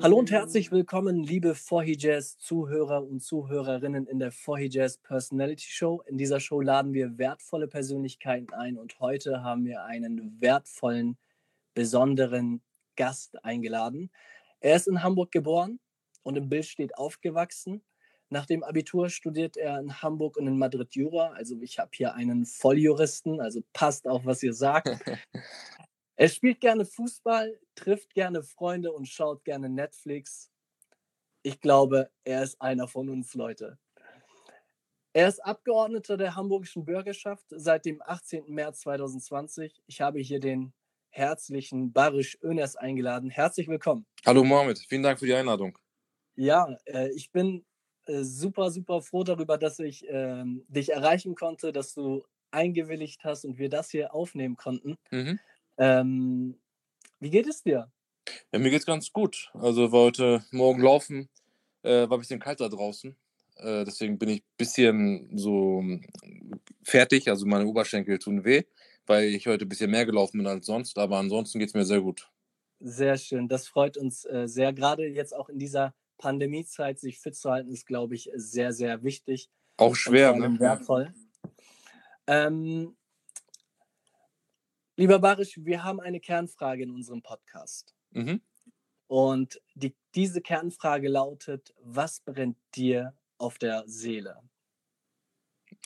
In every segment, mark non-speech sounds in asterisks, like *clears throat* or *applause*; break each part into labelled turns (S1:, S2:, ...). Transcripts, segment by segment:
S1: Hallo und herzlich willkommen, liebe Jazz Zuhörer und Zuhörerinnen in der Jazz Personality Show. In dieser Show laden wir wertvolle Persönlichkeiten ein und heute haben wir einen wertvollen, besonderen Gast eingeladen. Er ist in Hamburg geboren und im Bild steht aufgewachsen. Nach dem Abitur studiert er in Hamburg und in Madrid Jura. Also ich habe hier einen Volljuristen, also passt auf, was ihr sagt. *laughs* er spielt gerne Fußball, trifft gerne Freunde und schaut gerne Netflix. Ich glaube, er ist einer von uns, Leute. Er ist Abgeordneter der hamburgischen Bürgerschaft seit dem 18. März 2020. Ich habe hier den herzlichen Barisch Öners eingeladen. Herzlich willkommen.
S2: Hallo Mohamed, vielen Dank für die Einladung.
S1: Ja, äh, ich bin äh, super, super froh darüber, dass ich äh, dich erreichen konnte, dass du eingewilligt hast und wir das hier aufnehmen konnten. Mhm. Ähm, wie geht es dir?
S2: Ja, mir geht es ganz gut. Also war heute Morgen laufen, äh, war ein bisschen kalter draußen. Äh, deswegen bin ich ein bisschen so hm, fertig, also meine Oberschenkel tun weh, weil ich heute ein bisschen mehr gelaufen bin als sonst. Aber ansonsten geht es mir sehr gut.
S1: Sehr schön, das freut uns äh, sehr. Gerade jetzt auch in dieser Pandemiezeit sich fit zu halten, ist, glaube ich, sehr, sehr wichtig.
S2: Auch schwer, ne?
S1: Wertvoll. Ähm, lieber Barisch, wir haben eine Kernfrage in unserem Podcast. Mhm. Und die, diese Kernfrage lautet: Was brennt dir auf der Seele?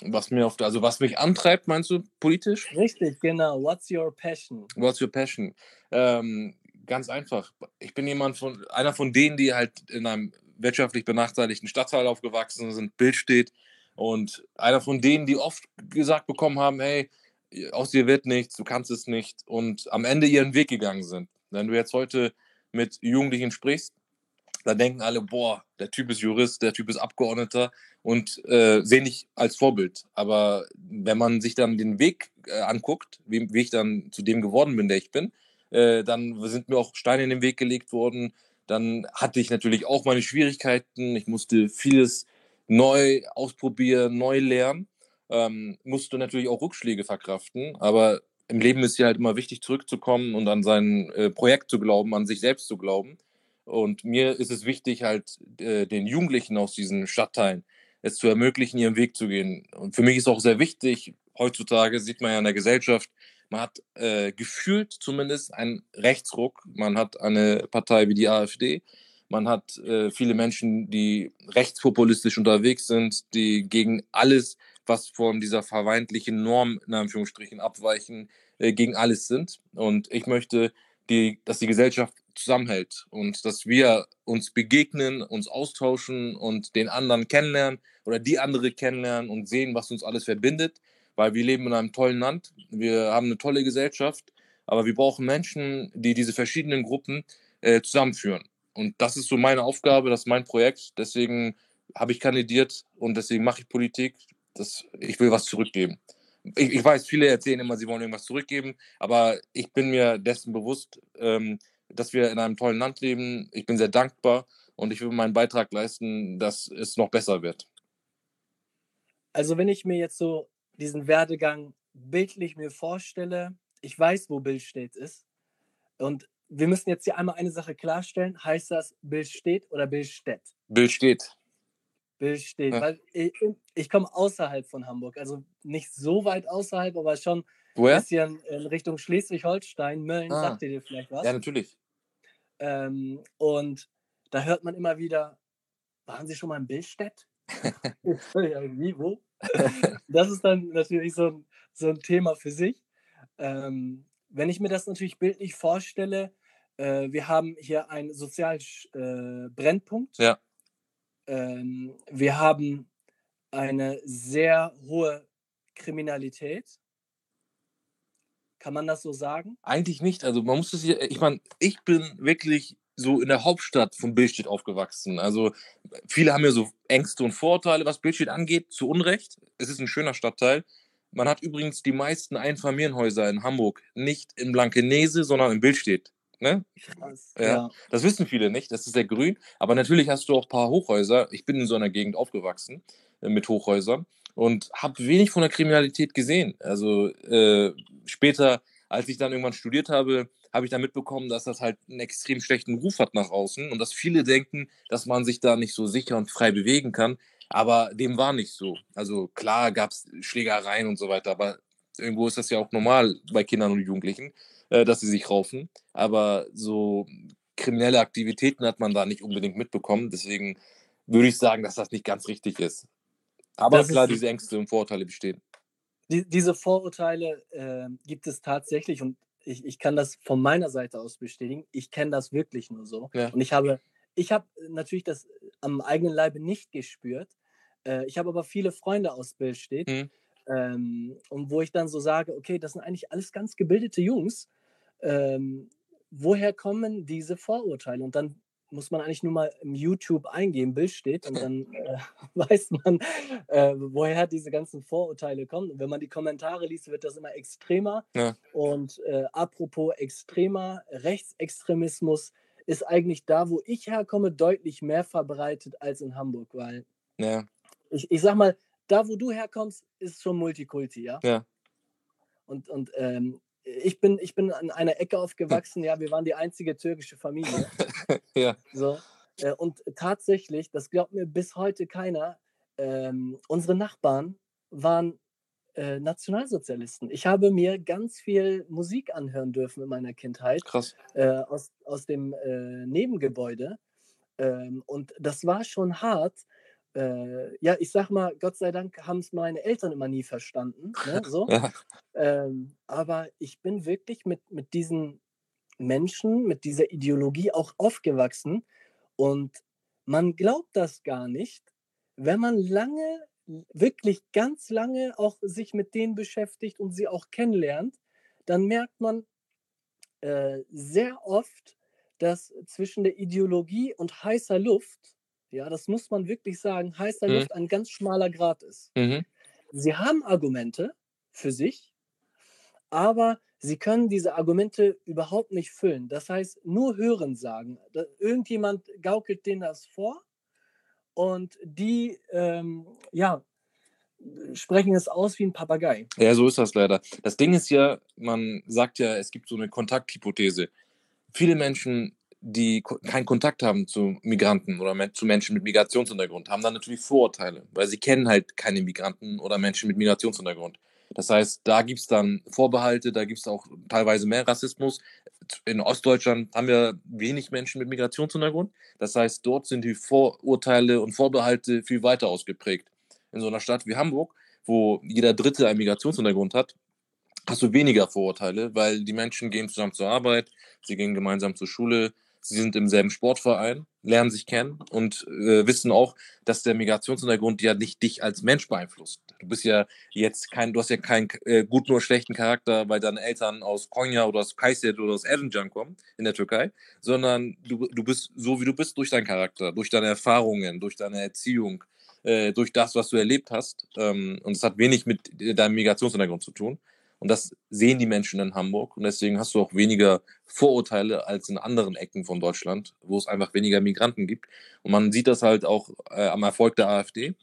S2: Was mir auf der, also was mich antreibt, meinst du politisch?
S1: Richtig, genau. What's your passion?
S2: What's your passion? Ähm, Ganz einfach. Ich bin jemand von, einer von denen, die halt in einem wirtschaftlich benachteiligten Stadtteil aufgewachsen sind, Bild steht. Und einer von denen, die oft gesagt bekommen haben, hey, aus dir wird nichts, du kannst es nicht. Und am Ende ihren Weg gegangen sind. Wenn du jetzt heute mit Jugendlichen sprichst, da denken alle, boah, der Typ ist Jurist, der Typ ist Abgeordneter und äh, sehen dich als Vorbild. Aber wenn man sich dann den Weg äh, anguckt, wie, wie ich dann zu dem geworden bin, der ich bin, äh, dann sind mir auch Steine in den Weg gelegt worden. Dann hatte ich natürlich auch meine Schwierigkeiten. Ich musste vieles neu ausprobieren, neu lernen. Ähm, musste natürlich auch Rückschläge verkraften. Aber im Leben ist ja halt immer wichtig, zurückzukommen und an sein äh, Projekt zu glauben, an sich selbst zu glauben. Und mir ist es wichtig, halt äh, den Jugendlichen aus diesen Stadtteilen es zu ermöglichen, ihren Weg zu gehen. Und für mich ist auch sehr wichtig, heutzutage sieht man ja in der Gesellschaft, man hat äh, gefühlt zumindest einen Rechtsruck. Man hat eine Partei wie die AfD. Man hat äh, viele Menschen, die rechtspopulistisch unterwegs sind, die gegen alles, was von dieser vermeintlichen Norm in Anführungsstrichen abweichen, äh, gegen alles sind. Und ich möchte, die, dass die Gesellschaft zusammenhält und dass wir uns begegnen, uns austauschen und den anderen kennenlernen oder die andere kennenlernen und sehen, was uns alles verbindet weil wir leben in einem tollen Land, wir haben eine tolle Gesellschaft, aber wir brauchen Menschen, die diese verschiedenen Gruppen äh, zusammenführen. Und das ist so meine Aufgabe, das ist mein Projekt. Deswegen habe ich kandidiert und deswegen mache ich Politik. Das, ich will was zurückgeben. Ich, ich, weiß, viele erzählen immer, sie wollen irgendwas zurückgeben, aber ich bin mir dessen bewusst, ähm, dass wir in einem tollen Land leben. Ich bin sehr dankbar und ich will meinen Beitrag leisten, dass es noch besser wird.
S1: Also wenn ich mir jetzt so diesen Werdegang bildlich mir vorstelle, ich weiß, wo Billstedt ist. Und wir müssen jetzt hier einmal eine Sache klarstellen. Heißt das Billstedt oder Billstedt?
S2: Billstedt.
S1: Billstedt. Ja. Weil ich, ich komme außerhalb von Hamburg. Also nicht so weit außerhalb, aber schon
S2: Woher?
S1: ein bisschen in Richtung Schleswig-Holstein. Mölln, ah. sagt ihr dir vielleicht was?
S2: Ja, natürlich.
S1: Ähm, und da hört man immer wieder, waren Sie schon mal in Billstedt? *laughs* Wie, wo? *laughs* das ist dann natürlich so ein, so ein Thema für sich. Ähm, wenn ich mir das natürlich bildlich vorstelle, äh, wir haben hier einen sozialen äh, Brennpunkt.
S2: Ja.
S1: Ähm, wir haben eine sehr hohe Kriminalität. Kann man das so sagen?
S2: Eigentlich nicht. Also man muss es hier, ich meine, ich bin wirklich so in der Hauptstadt von Billstedt aufgewachsen. Also viele haben ja so Ängste und Vorurteile, was Billstedt angeht, zu Unrecht. Es ist ein schöner Stadtteil. Man hat übrigens die meisten Einfamilienhäuser in Hamburg nicht in Blankenese, sondern in Billstedt. Ne?
S1: Krass,
S2: ja. ja. Das wissen viele nicht, das ist sehr grün. Aber natürlich hast du auch ein paar Hochhäuser. Ich bin in so einer Gegend aufgewachsen äh, mit Hochhäusern. und habe wenig von der Kriminalität gesehen. Also äh, später, als ich dann irgendwann studiert habe, habe ich dann mitbekommen, dass das halt einen extrem schlechten Ruf hat nach außen und dass viele denken, dass man sich da nicht so sicher und frei bewegen kann. Aber dem war nicht so. Also klar gab es Schlägereien und so weiter, aber irgendwo ist das ja auch normal bei Kindern und Jugendlichen, äh, dass sie sich raufen. Aber so kriminelle Aktivitäten hat man da nicht unbedingt mitbekommen. Deswegen würde ich sagen, dass das nicht ganz richtig ist. Aber das klar, diese Ängste und Vorurteile bestehen.
S1: Die, diese Vorurteile äh, gibt es tatsächlich und ich, ich kann das von meiner Seite aus bestätigen. Ich kenne das wirklich nur so. Ja. Und ich habe, ich habe natürlich das am eigenen Leibe nicht gespürt. Äh, ich habe aber viele Freunde aus Billstedt. Mhm. Ähm, und wo ich dann so sage, okay, das sind eigentlich alles ganz gebildete Jungs. Ähm, woher kommen diese Vorurteile? Und dann muss man eigentlich nur mal im YouTube eingeben, Bild steht und dann *laughs* äh, *laughs* weiß man, äh, woher diese ganzen Vorurteile kommen. Und wenn man die Kommentare liest, wird das immer extremer. Ja. Und äh, apropos extremer, Rechtsextremismus ist eigentlich da, wo ich herkomme, deutlich mehr verbreitet als in Hamburg, weil ja. ich, ich sag mal, da wo du herkommst, ist schon Multikulti, ja? Ja. Und, und ähm, ich bin, ich bin an einer Ecke aufgewachsen, ja, wir waren die einzige türkische Familie. *laughs* ja. So, äh, und tatsächlich, das glaubt mir bis heute keiner, ähm, unsere Nachbarn waren äh, Nationalsozialisten. Ich habe mir ganz viel Musik anhören dürfen in meiner Kindheit. Krass. Äh, aus, aus dem äh, Nebengebäude. Ähm, und das war schon hart, äh, ja, ich sag mal, Gott sei Dank haben es meine Eltern immer nie verstanden. *laughs* Ne, so. ja. ähm, aber ich bin wirklich mit, mit diesen Menschen, mit dieser Ideologie auch aufgewachsen. Und man glaubt das gar nicht, wenn man lange, wirklich ganz lange auch sich mit denen beschäftigt und sie auch kennenlernt, dann merkt man äh, sehr oft, dass zwischen der Ideologie und heißer Luft ja, das muss man wirklich sagen, heißer mhm. Luft ein ganz schmaler Grad ist. Mhm. Sie haben Argumente für sich, aber sie können diese Argumente überhaupt nicht füllen. Das heißt, nur hören sagen. Irgendjemand gaukelt denen das vor und die, ähm, ja, sprechen es aus wie ein Papagei.
S2: Ja, so ist das leider. Das Ding ist ja, man sagt ja, es gibt so eine Kontakthypothese. Viele Menschen die keinen Kontakt haben zu Migranten oder zu Menschen mit Migrationshintergrund, haben dann natürlich Vorurteile, weil sie kennen halt keine Migranten oder Menschen mit Migrationshintergrund. Das heißt, da gibt es dann Vorbehalte, da gibt es auch teilweise mehr Rassismus. In Ostdeutschland haben wir wenig Menschen mit Migrationshintergrund. Das heißt, dort sind die Vorurteile und Vorbehalte viel weiter ausgeprägt. In so einer Stadt wie Hamburg, wo jeder Dritte einen Migrationshintergrund hat, hast du weniger Vorurteile, weil die Menschen gehen zusammen zur Arbeit, sie gehen gemeinsam zur Schule, sie sind im selben Sportverein, lernen sich kennen und äh, wissen auch, dass der Migrationshintergrund ja nicht dich als Mensch beeinflusst. Du bist ja jetzt kein, du hast ja keinen äh, guten oder schlechten Charakter, weil deine Eltern aus Konya oder aus Kayseri oder aus Erzincan kommen in der Türkei, sondern du, du bist so, wie du bist durch deinen Charakter, durch deine Erfahrungen, durch deine Erziehung, äh, durch das, was du erlebt hast. Ähm, und es hat wenig mit deinem Migrationshintergrund zu tun. Und das sehen die Menschen in Hamburg. Und deswegen hast du auch weniger Vorurteile als in anderen Ecken von Deutschland, wo es einfach weniger Migranten gibt. Und man sieht das halt auch äh, am Erfolg der AfD.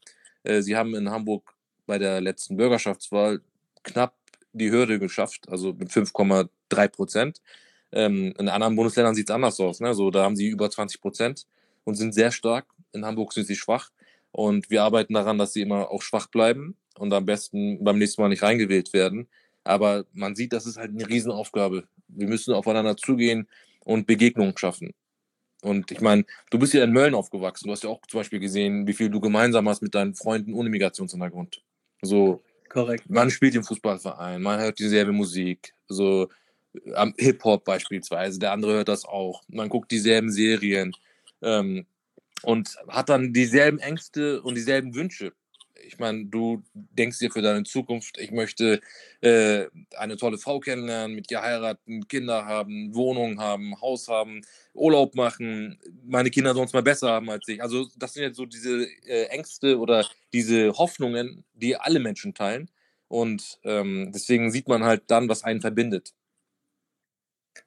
S2: Äh, sie haben in Hamburg bei der letzten Bürgerschaftswahl knapp die Hürde geschafft, also mit 5,3 Prozent. Ähm, in anderen Bundesländern sieht es anders aus. Ne? So, da haben sie über 20 Prozent und sind sehr stark. In Hamburg sind sie schwach. Und wir arbeiten daran, dass sie immer auch schwach bleiben und am besten beim nächsten Mal nicht reingewählt werden. Aber man sieht, das ist halt eine Riesenaufgabe. Wir müssen aufeinander zugehen und Begegnungen schaffen. Und ich meine, du bist ja in Mölln aufgewachsen. Du hast ja auch zum Beispiel gesehen, wie viel du gemeinsam hast mit deinen Freunden ohne Migrationshintergrund. So, Korrekt. Man spielt im Fußballverein, man hört dieselbe Musik, so Hip-Hop beispielsweise. Der andere hört das auch. Man guckt dieselben Serien ähm, und hat dann dieselben Ängste und dieselben Wünsche ich meine, du denkst dir für deine Zukunft, ich möchte äh, eine tolle Frau kennenlernen, mit ihr heiraten, Kinder haben, Wohnung haben, Haus haben, Urlaub machen, meine Kinder sonst mal besser haben als ich. Also das sind jetzt so diese äh, Ängste oder diese Hoffnungen, die alle Menschen teilen. Und ähm, deswegen sieht man halt dann, was einen verbindet.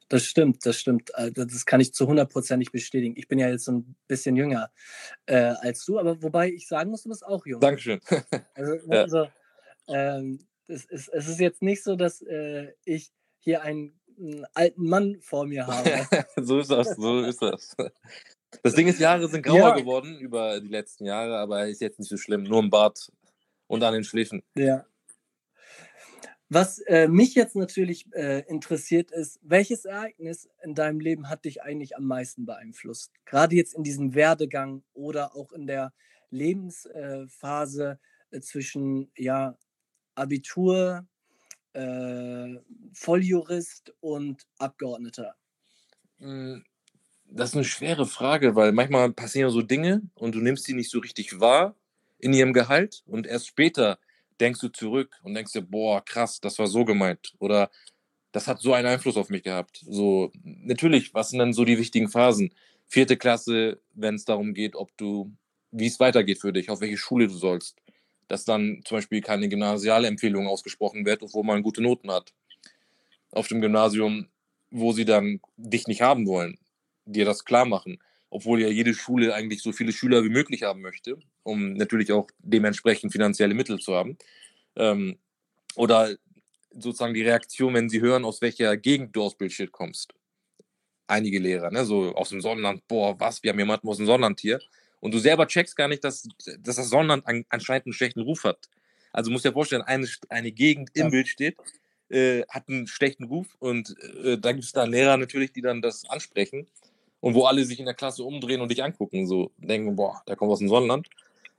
S1: Das stimmt, das stimmt. Äh, das kann ich zu hundertprozentig bestätigen. Ich bin ja jetzt so ein bisschen jünger äh, als du, aber wobei ich sagen muss, du bist auch jung.
S2: Dankeschön. *laughs*
S1: Also, ja. also ähm, es, ist, es ist jetzt nicht so, dass äh, ich hier einen, einen, alten Mann vor mir habe. *laughs*
S2: so ist das, so ist das. Das Ding ist, Jahre sind grauer ja. geworden über die letzten Jahre, aber ist jetzt nicht so schlimm. Nur im Bart und an den Schläfen.
S1: Ja. Was äh, mich jetzt natürlich äh, interessiert ist, welches Ereignis in deinem Leben hat dich eigentlich am meisten beeinflusst? Gerade jetzt in diesem Werdegang oder auch in der Lebensphase äh, zwischen ja, Abitur, äh, Volljurist und Abgeordneter.
S2: Hm, das ist eine schwere Frage, weil manchmal passieren so Dinge und du nimmst die nicht so richtig wahr in ihrem Gehalt und erst später denkst du zurück und denkst dir, boah, krass, das war so gemeint oder das hat so einen Einfluss auf mich gehabt. So, natürlich, was sind dann so die wichtigen Phasen? Vierte Klasse, wenn es darum geht, ob du, wie es weitergeht für dich, auf welche Schule du sollst. Dass dann zum Beispiel keine gymnasiale Empfehlung ausgesprochen wird, obwohl man gute Noten hat. Auf dem Gymnasium, wo sie dann dich nicht haben wollen, dir das klar machen obwohl ja jede Schule eigentlich so viele Schüler wie möglich haben möchte, um natürlich auch dementsprechend finanzielle Mittel zu haben. Ähm, oder sozusagen die Reaktion, wenn sie hören, aus welcher Gegend du aus Bildschirm kommst. Einige Lehrer, ne, so aus dem Sonnenland, boah, was, wir haben jemanden aus dem Sonnenland hier. Und du selber checkst gar nicht, dass, dass das Sonnenland an, anscheinend einen schlechten Ruf hat. Also musst dir vorstellen, eine, eine Gegend im ja. Bild steht, äh, hat einen schlechten Ruf und äh, da gibt es da Lehrer natürlich, die dann das ansprechen und wo alle sich in der Klasse umdrehen und dich angucken, so denken, boah, der kommt aus dem Sonnenland.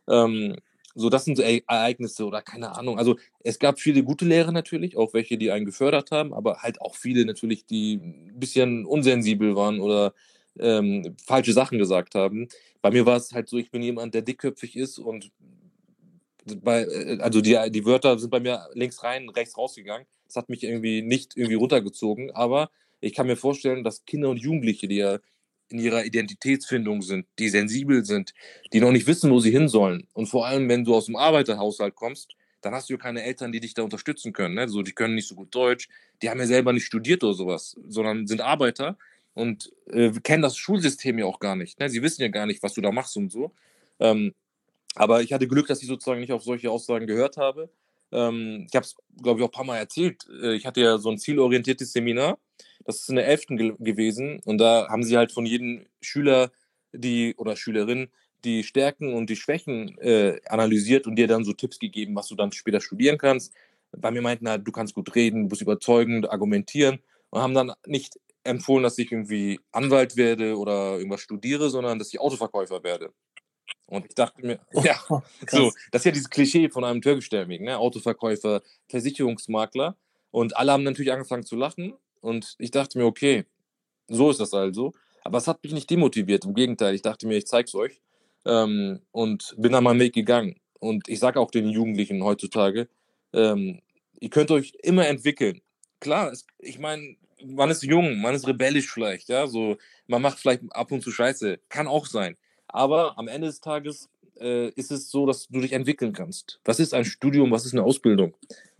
S2: Ähm, so, das sind so Ereignisse oder keine Ahnung. Also es gab viele gute Lehrer natürlich, auch welche, die einen gefördert haben, aber halt auch viele natürlich, die ein bisschen unsensibel waren oder ähm, falsche Sachen gesagt haben. Bei mir war es halt so, ich bin jemand, der dickköpfig ist und bei, äh, also die, die Wörter sind bei mir links rein, rechts rausgegangen. Das hat mich irgendwie nicht irgendwie runtergezogen, aber ich kann mir vorstellen, dass Kinder und Jugendliche, die ja in ihrer Identitätsfindung sind, die sensibel sind, die noch nicht wissen, wo sie hin sollen. Und vor allem, wenn du aus dem Arbeiterhaushalt kommst, dann hast du ja keine Eltern, die dich da unterstützen können. Ne? So, die können nicht so gut Deutsch, die haben ja selber nicht studiert oder sowas, sondern sind Arbeiter und äh, kennen das Schulsystem ja auch gar nicht. Ne? Sie wissen ja gar nicht, was du da machst und so. Ähm, aber ich hatte Glück, dass ich sozusagen nicht auf solche Aussagen gehört habe. Ähm, ich habe es, glaube ich, auch ein paar Mal erzählt. Äh, ich hatte ja so ein zielorientiertes Seminar das ist in der 11. Ge gewesen und da haben sie halt von jedem Schüler die oder Schülerin die Stärken und die Schwächen äh, analysiert und dir dann so Tipps gegeben, was du dann später studieren kannst. Bei mir meinten halt, du kannst gut reden, du musst überzeugend argumentieren und haben dann nicht empfohlen, dass ich irgendwie Anwalt werde oder irgendwas studiere, sondern dass ich Autoverkäufer werde. Und ich dachte mir, ja, so, das ist ja dieses Klischee von einem Türkischstämmigen, ne? Autoverkäufer, Versicherungsmakler. Und alle haben natürlich angefangen zu lachen. Und ich dachte mir, okay, so ist das also. Aber es hat mich nicht demotiviert. Im Gegenteil, ich dachte mir, ich zeig's euch. Ähm, und bin dann meinen Weg gegangen. Und ich sage auch den Jugendlichen heutzutage, ähm, ihr könnt euch immer entwickeln. Klar, es, ich meine, man ist jung, man ist rebellisch vielleicht, ja, so, man macht vielleicht ab und zu Scheiße, kann auch sein. Aber am Ende des Tages äh, ist es so, dass du dich entwickeln kannst. Was ist ein Studium, was ist eine Ausbildung?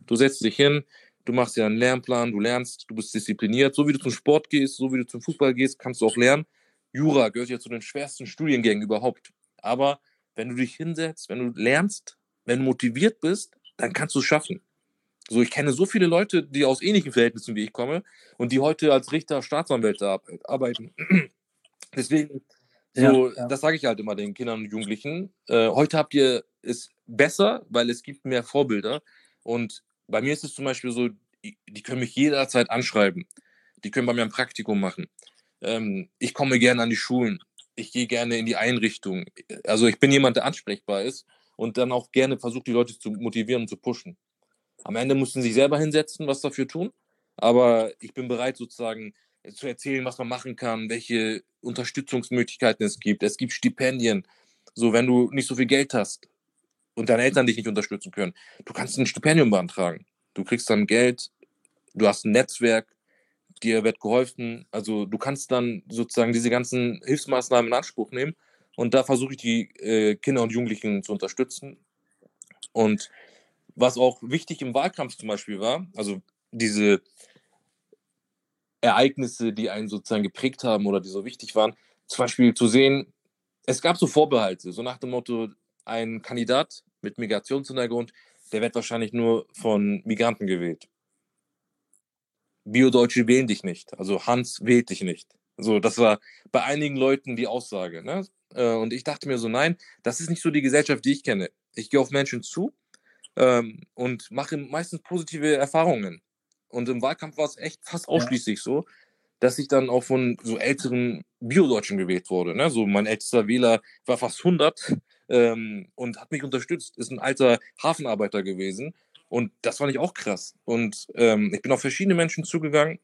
S2: Du setzt dich hin, Du machst ja einen Lernplan, du lernst, du bist diszipliniert. So wie du zum Sport gehst, so wie du zum Fußball gehst, kannst du auch lernen. Jura gehört ja zu den schwersten Studiengängen überhaupt. Aber wenn du dich hinsetzt, wenn du lernst, wenn du motiviert bist, dann kannst du es schaffen. So, ich kenne so viele Leute, die aus ähnlichen Verhältnissen wie ich komme und die heute als Richter, Staatsanwälte arbeiten. *clears throat* Deswegen, so, ja, ja. das sage ich halt immer den Kindern und Jugendlichen. Äh, heute habt ihr es besser, weil es gibt mehr Vorbilder. Und bei mir ist es zum Beispiel so, die können mich jederzeit anschreiben. Die können bei mir ein Praktikum machen. Ähm, ich komme gerne an die Schulen. Ich gehe gerne in die Einrichtung. Also ich bin jemand, der ansprechbar ist und dann auch gerne versucht, die Leute zu motivieren und zu pushen. Am Ende mussten sie selber hinsetzen, was dafür tun. Aber ich bin bereit, sozusagen zu erzählen, was man machen kann, welche Unterstützungsmöglichkeiten es gibt. Es gibt Stipendien. So, wenn du nicht so viel Geld hast, und deine Eltern dich nicht unterstützen können. Du kannst ein Stipendium beantragen. Du kriegst dann Geld, du hast ein Netzwerk, dir wird geholfen. Also du kannst dann sozusagen diese ganzen Hilfsmaßnahmen in Anspruch nehmen. Und da versuche ich die äh, Kinder und Jugendlichen zu unterstützen. Und was auch wichtig im Wahlkampf zum Beispiel war, also diese Ereignisse, die einen sozusagen geprägt haben oder die so wichtig waren. Zum Beispiel zu sehen, es gab so Vorbehalte, so nach dem Motto, ein Kandidat mit Migrationshintergrund, der wird wahrscheinlich nur von Migranten gewählt. Biodeutsche wählen dich nicht. Also Hans wählt dich nicht. So, das war bei einigen Leuten die Aussage. Ne? Äh, und ich dachte mir so, nein, das ist nicht so die Gesellschaft, die ich kenne. Ich gehe auf Menschen zu ähm, und mache meistens positive Erfahrungen. Und im Wahlkampf war es echt fast ausschließlich ja. so, dass ich dann auch von so älteren Biodeutschen gewählt wurde. Ne? So mein ältester Wähler war fast 100 ähm, und hat mich unterstützt. Ist ein alter Hafenarbeiter gewesen. Und das fand ich auch krass. Und ähm, ich bin auf verschiedene Menschen zugegangen,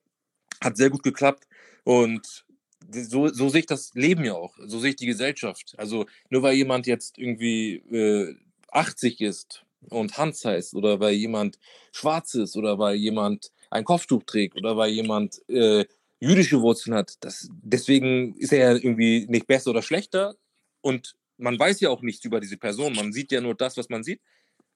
S2: hat sehr gut geklappt. Und so, so sehe ich das Leben ja auch. So sehe ich die Gesellschaft. Also nur weil jemand jetzt irgendwie äh, 80 ist und Hans heißt oder weil jemand schwarz ist oder weil jemand ein Kopftuch trägt oder weil jemand äh, jüdische Wurzeln hat, das, deswegen ist er ja irgendwie nicht besser oder schlechter. Und man weiß ja auch nichts über diese Person. Man sieht ja nur das, was man sieht.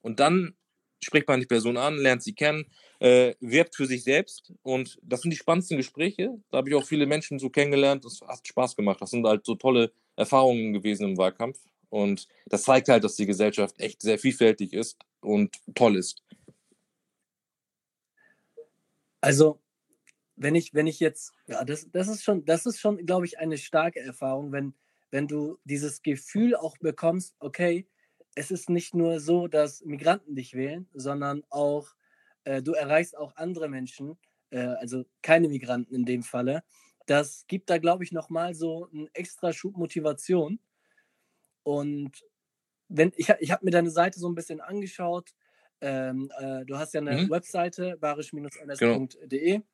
S2: Und dann spricht man die Person an, lernt sie kennen, äh, wirbt für sich selbst und das sind die spannendsten Gespräche. Da habe ich auch viele Menschen so kennengelernt, das hat Spaß gemacht. Das sind halt so tolle Erfahrungen gewesen im Wahlkampf und das zeigt halt, dass die Gesellschaft echt sehr vielfältig ist und toll ist.
S1: Also, wenn ich, wenn ich jetzt, ja, das, das ist schon, das ist schon, glaube ich, eine starke Erfahrung, wenn, wenn du dieses Gefühl auch bekommst, okay, es ist nicht nur so, dass Migranten dich wählen, sondern auch äh, du erreichst auch andere Menschen, äh, also keine Migranten in dem Falle. Das gibt da, glaube ich, nochmal so einen extra Schub Motivation. Und wenn, ich, ich habe mir deine Seite so ein bisschen angeschaut. Ähm, äh, du hast ja eine mhm. Webseite, barisch-ns.de. Genau.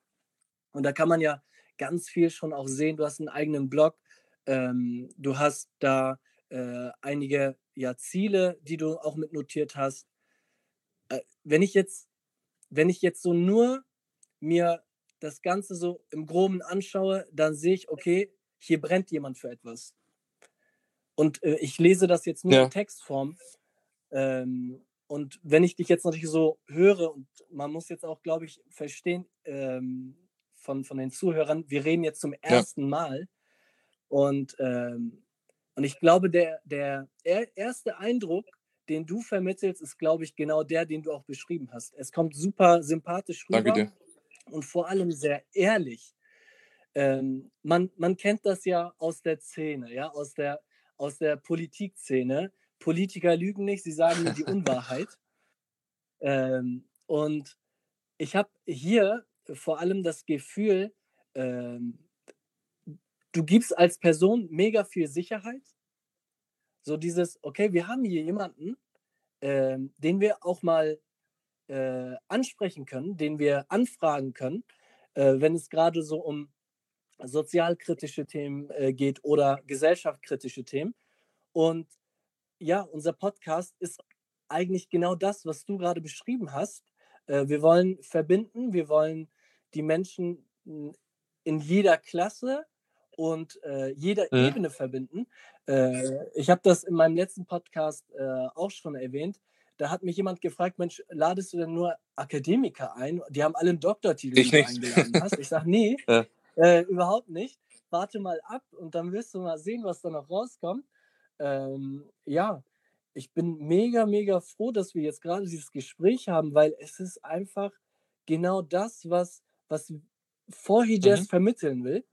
S1: Und da kann man ja ganz viel schon auch sehen. Du hast einen eigenen Blog. Ähm, du hast da äh, einige ja, Ziele, die du auch mit notiert hast. Äh, wenn ich jetzt, wenn ich jetzt so nur mir das Ganze so im Groben anschaue, dann sehe ich, okay, hier brennt jemand für etwas. Und äh, ich lese das jetzt nur ja. in Textform. Ähm, und wenn ich dich jetzt natürlich so höre, und man muss jetzt auch, glaube ich, verstehen ähm, von, von den Zuhörern, wir reden jetzt zum ersten ja. Mal. Und ähm, und ich glaube, der, der erste Eindruck, den du vermittelst, ist, glaube ich, genau der, den du auch beschrieben hast. Es kommt super sympathisch rüber Danke dir. und vor allem sehr ehrlich. Ähm, man, man kennt das ja aus der Szene, ja, aus der, aus der Politikszene. Politiker lügen nicht, sie sagen nur die *laughs* Unwahrheit. Ähm, und ich habe hier vor allem das Gefühl, ähm, du gibst als Person mega viel Sicherheit. So dieses, okay, wir haben hier jemanden, äh, den wir auch mal äh, ansprechen können, den wir anfragen können, äh, wenn es gerade so um sozialkritische Themen äh, geht oder gesellschaftskritische Themen. Und ja, unser Podcast ist eigentlich genau das, was du gerade beschrieben hast. Äh, wir wollen verbinden, wir wollen die Menschen hm, in jeder Klasse und äh, jeder mhm. Ebene verbinden. Äh, ich habe das in meinem letzten Podcast äh, auch schon erwähnt. Da hat mich jemand gefragt, Mensch, ladest du denn nur Akademiker ein? Die haben alle einen Doktortitel,
S2: ich nicht. eingeladen
S1: hast. Ich sage, *laughs* nee. Äh, überhaupt nicht. Warte mal ab und dann wirst du mal sehen, was da noch rauskommt. Ähm, ja, ich bin mega, mega froh, dass wir jetzt gerade dieses Gespräch haben, weil es ist einfach genau das, was, was Vorhijaz mhm. vermitteln will.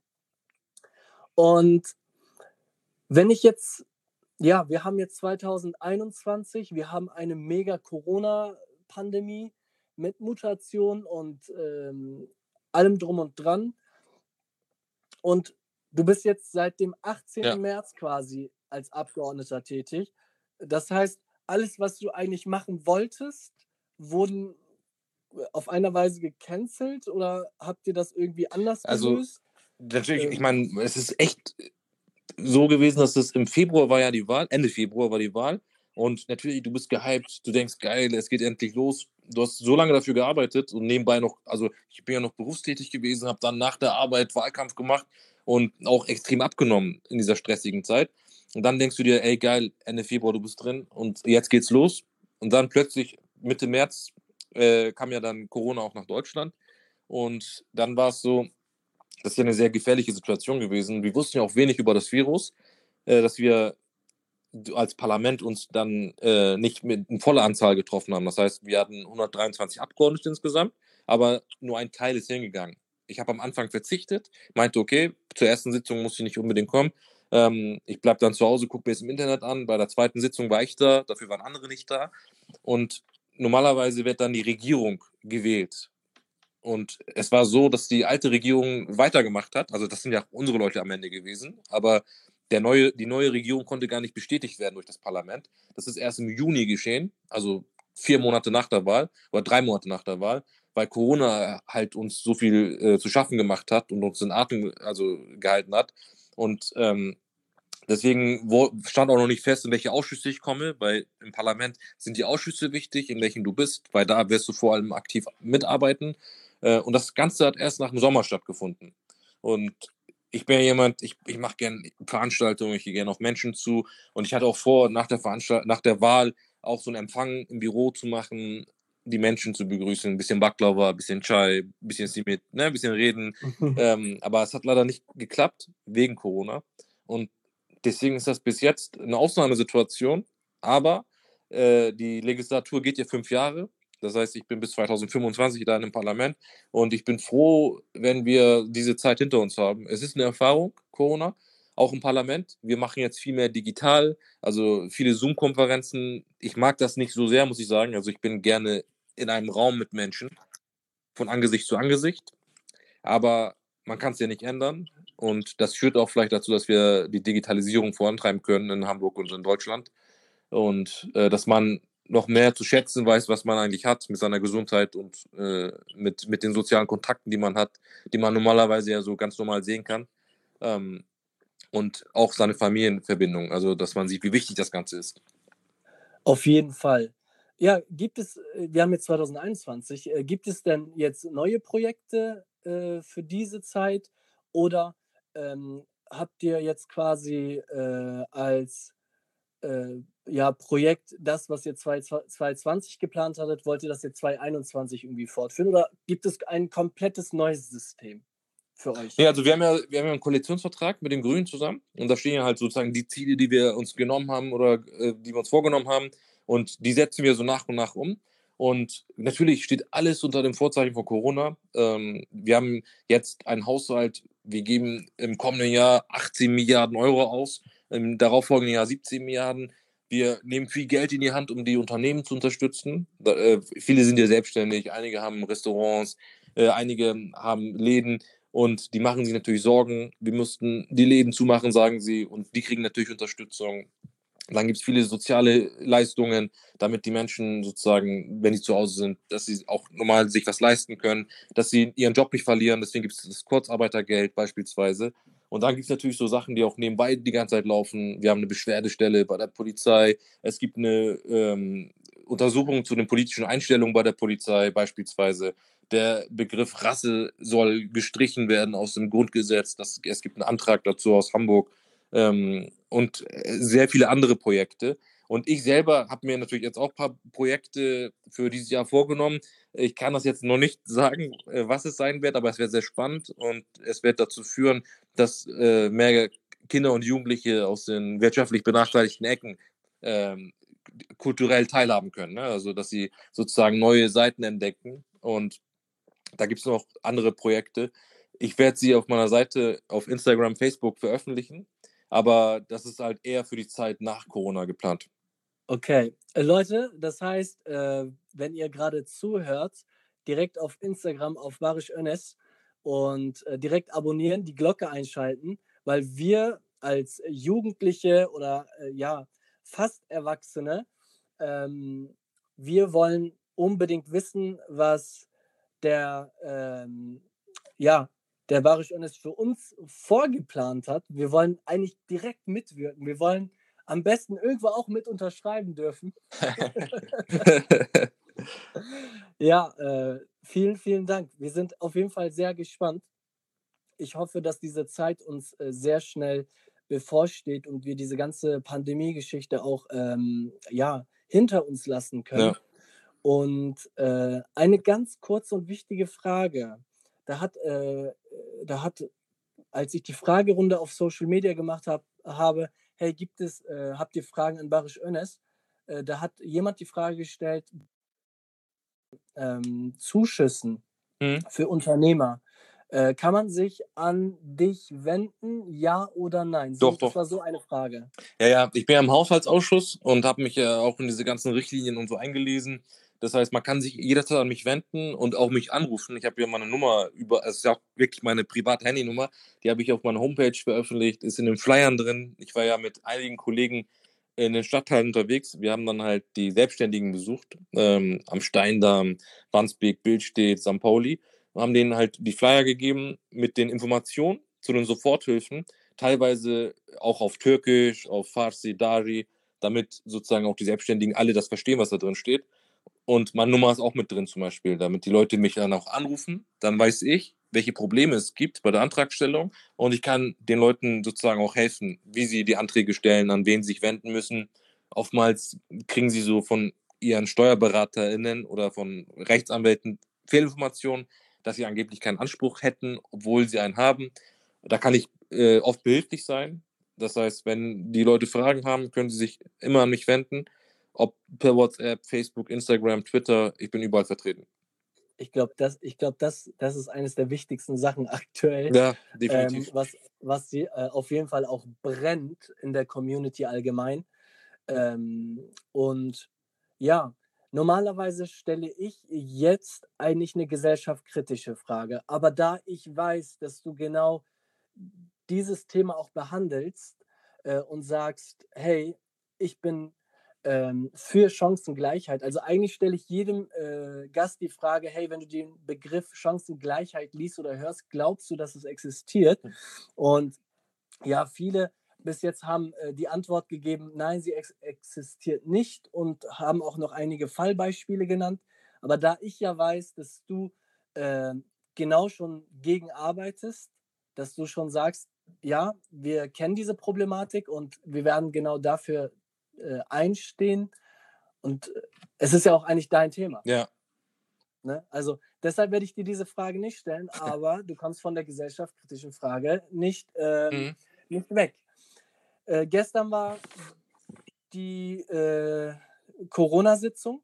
S1: Und wenn ich jetzt, ja, wir haben jetzt 2021, wir haben eine mega Corona-Pandemie mit Mutation und ähm, allem drum und dran. Und du bist jetzt seit dem 18. Ja. März quasi als Abgeordneter tätig. Das heißt, alles, was du eigentlich machen wolltest, wurden auf einer Weise gecancelt oder habt ihr das irgendwie anders
S2: also, gelöst? Natürlich, ich meine, es ist echt so gewesen, dass es im Februar war ja die Wahl, Ende Februar war die Wahl. Und natürlich, du bist gehypt, du denkst, geil, es geht endlich los. Du hast so lange dafür gearbeitet und nebenbei noch, also ich bin ja noch berufstätig gewesen, habe dann nach der Arbeit Wahlkampf gemacht und auch extrem abgenommen in dieser stressigen Zeit. Und dann denkst du dir, ey, geil, Ende Februar, du bist drin und jetzt geht's los. Und dann plötzlich Mitte März äh, kam ja dann Corona auch nach Deutschland. Und dann war es so, das ist ja eine sehr gefährliche Situation gewesen. Wir wussten ja auch wenig über das Virus, äh, dass wir als Parlament uns dann äh, nicht mit in voller Anzahl getroffen haben. Das heißt, wir hatten 123 Abgeordnete insgesamt, aber nur ein Teil ist hingegangen. Ich habe am Anfang verzichtet, meinte, okay, zur ersten Sitzung muss ich nicht unbedingt kommen. Ähm, ich bleibe dann zu Hause, gucke mir es im Internet an. Bei der zweiten Sitzung war ich da, dafür waren andere nicht da. Und normalerweise wird dann die Regierung gewählt. Und es war so, dass die alte Regierung weitergemacht hat. Also das sind ja unsere Leute am Ende gewesen. Aber der neue, die neue Regierung konnte gar nicht bestätigt werden durch das Parlament. Das ist erst im Juni geschehen, also vier Monate nach der Wahl oder drei Monate nach der Wahl, weil Corona halt uns so viel äh, zu schaffen gemacht hat und uns in Atem also gehalten hat. Und ähm, deswegen stand auch noch nicht fest, in welche Ausschüsse ich komme, weil im Parlament sind die Ausschüsse wichtig, in welchen du bist, weil da wirst du vor allem aktiv mitarbeiten. Äh, und das Ganze hat erst nach dem Sommer stattgefunden. Und ich bin ja jemand, ich, ich mache gerne Veranstaltungen, ich gehe gerne auf Menschen zu. Und ich hatte auch vor, nach der, Veranstalt nach der Wahl auch so einen Empfang im Büro zu machen, die Menschen zu begrüßen, ein bisschen Baklava, ein bisschen Chai, ein bisschen Simit, ne, ein bisschen reden. ähm, aber es hat leider nicht geklappt, wegen Corona. Und deswegen ist das bis jetzt eine Ausnahmesituation. Aber äh, die Legislatur geht ja fünf Jahre. Das heißt, ich bin bis 2025 da im Parlament und ich bin froh, wenn wir diese Zeit hinter uns haben. Es ist eine Erfahrung, Corona, auch im Parlament. Wir machen jetzt viel mehr digital, also viele Zoom-Konferenzen. Ich mag das nicht so sehr, muss ich sagen. Also ich bin gerne in einem Raum mit Menschen, von Angesicht zu Angesicht. Aber man kann es ja nicht ändern. Und das führt auch vielleicht dazu, dass wir die Digitalisierung vorantreiben können in Hamburg und in Deutschland. Und äh, dass man noch mehr zu schätzen weiß, was man eigentlich hat mit seiner Gesundheit und äh, mit, mit den sozialen Kontakten, die man hat, die man normalerweise ja so ganz normal sehen kann. Ähm, und auch seine Familienverbindung, also dass man sieht, wie wichtig das Ganze ist.
S1: Auf jeden Fall. Ja, gibt es, äh, wir haben jetzt 2021, äh, gibt es denn jetzt neue Projekte äh, für diese Zeit oder ähm, habt ihr jetzt quasi äh, als äh, ja, Projekt, das, was ihr 2020 geplant hattet, wollt ihr das jetzt 2021 irgendwie fortführen oder gibt es ein komplettes neues System für euch?
S2: Ja, also wir haben ja, wir haben ja einen Koalitionsvertrag mit den Grünen zusammen und da stehen ja halt sozusagen die Ziele, die wir uns genommen haben oder äh, die wir uns vorgenommen haben und die setzen wir so nach und nach um. Und natürlich steht alles unter dem Vorzeichen von Corona. Ähm, wir haben jetzt einen Haushalt, wir geben im kommenden Jahr 18 Milliarden Euro aus, im darauffolgenden Jahr 17 Milliarden. Wir nehmen viel Geld in die Hand, um die Unternehmen zu unterstützen. Da, äh, viele sind ja selbstständig, einige haben Restaurants, äh, einige haben Läden und die machen sich natürlich Sorgen. Wir mussten die Läden zumachen, sagen sie, und die kriegen natürlich Unterstützung. Dann gibt es viele soziale Leistungen, damit die Menschen sozusagen, wenn sie zu Hause sind, dass sie auch normal sich was leisten können, dass sie ihren Job nicht verlieren. Deswegen gibt es das Kurzarbeitergeld beispielsweise. Und dann gibt es natürlich so Sachen, die auch nebenbei die ganze Zeit laufen. Wir haben eine Beschwerdestelle bei der Polizei. Es gibt eine ähm, Untersuchung zu den politischen Einstellungen bei der Polizei beispielsweise. Der Begriff Rasse soll gestrichen werden aus dem Grundgesetz. Das, es gibt einen Antrag dazu aus Hamburg ähm, und äh, sehr viele andere Projekte. Und ich selber habe mir natürlich jetzt auch ein paar Projekte für dieses Jahr vorgenommen. Ich kann das jetzt noch nicht sagen, äh, was es sein wird, aber es wird sehr spannend und es wird dazu führen, dass äh, mehr Kinder und Jugendliche aus den wirtschaftlich benachteiligten Ecken ähm, kulturell teilhaben können. Ne? Also, dass sie sozusagen neue Seiten entdecken. Und da gibt es noch andere Projekte. Ich werde sie auf meiner Seite auf Instagram, Facebook veröffentlichen, aber das ist halt eher für die Zeit nach Corona geplant.
S1: Okay, äh, Leute, das heißt, äh, wenn ihr gerade zuhört, direkt auf Instagram auf Barisch Önes und äh, direkt abonnieren, die Glocke einschalten, weil wir als Jugendliche oder ja, fast Erwachsene, ähm, wir wollen unbedingt wissen, was der, ähm, ja, der Barisch Önes für uns vorgeplant hat. Wir wollen eigentlich direkt mitwirken. Wir wollen am besten irgendwo auch mit unterschreiben dürfen. *laughs* *laughs* ja, äh, vielen, vielen Dank. Wir sind auf jeden Fall sehr gespannt. Ich hoffe, dass diese Zeit uns äh, sehr schnell bevorsteht und wir diese ganze Pandemie-Geschichte auch ähm, ja, hinter uns lassen können. Ja. Und äh, eine ganz kurze und wichtige Frage. Da hat äh, da hat, als ich die Fragerunde auf Social Media gemacht hab, habe, hey, gibt es, äh, habt ihr Fragen an Barisch Önes? Äh, da hat jemand die Frage gestellt, ähm, Zuschüssen
S2: Mhm.
S1: für Unternehmer. Äh, kann man sich an dich wenden, ja oder nein? So,
S2: Doch,
S1: das
S2: doch.
S1: war so eine Frage.
S2: Ja, ja, ich bin ja im Haushaltsausschuss und habe mich ja auch in diese ganzen Richtlinien und so eingelesen. Das heißt, man kann sich jederzeit an mich wenden und auch mich anrufen. Ich habe ja meine Nummer über, es ist auch wirklich meine private Handynummer, die habe ich auf meiner Homepage veröffentlicht, ist in den Flyern drin. Ich war ja mit einigen Kollegen in den Stadtteilen unterwegs. Wir haben dann halt die Selbstständigen besucht, ähm, am Steindamm, Wandsbek, Bildstedt, St. Pauli. Wir haben denen halt die Flyer gegeben mit den Informationen zu den Soforthilfen, teilweise auch auf Türkisch, auf Farsi, Dari, damit sozusagen auch die Selbstständigen alle das verstehen, was da drin steht. Und meine Nummer ist auch mit drin zum Beispiel, damit die Leute mich dann auch anrufen. Dann weiß ich, welche Probleme es gibt bei der Antragstellung und ich kann den Leuten sozusagen auch helfen, wie sie die Anträge stellen, an wen sie sich wenden müssen. Oftmals kriegen sie so von ihren SteuerberaterInnen oder von Rechtsanwälten Fehlinformationen, dass sie angeblich keinen Anspruch hätten, obwohl sie einen haben. Da kann ich äh, oft behilflich sein. Das heißt, wenn die Leute Fragen haben, können sie sich immer an mich wenden. Ob per WhatsApp, Facebook, Instagram, Twitter, ich bin überall vertreten.
S1: Ich glaube, das, ich glaub, das, das ist eines der wichtigsten Sachen *laughs* aktuell,
S2: Ja,
S1: ähm,
S2: definitiv.
S1: was, was sie, äh, auf jeden Fall auch brennt in der Community allgemein. Ähm, und ja, normalerweise stelle ich jetzt eigentlich eine gesellschaftskritische Frage. Aber da ich weiß, dass du genau dieses Thema auch behandelst äh, und sagst, hey, ich bin ähm, für Chancengleichheit. Also eigentlich stelle ich jedem äh, Gast die Frage, hey, wenn du den Begriff Chancengleichheit liest oder hörst, glaubst du, dass es existiert? Und ja, viele bis jetzt haben äh, die Antwort gegeben, nein, sie ex existiert nicht und haben auch noch einige Fallbeispiele genannt. Aber da ich ja weiß, dass du äh, genau schon gegen arbeitest, dass du schon sagst, ja, wir kennen diese Problematik und wir werden genau dafür äh, einstehen. Und äh, es ist ja auch eigentlich dein Thema.
S2: Ja,
S1: Ne? Also deshalb werde ich dir diese Frage nicht stellen, aber du kommst von der gesellschaftskritischen Frage nicht, ähm,
S2: mhm.
S1: nicht weg. Äh, gestern war die äh, Corona-Sitzung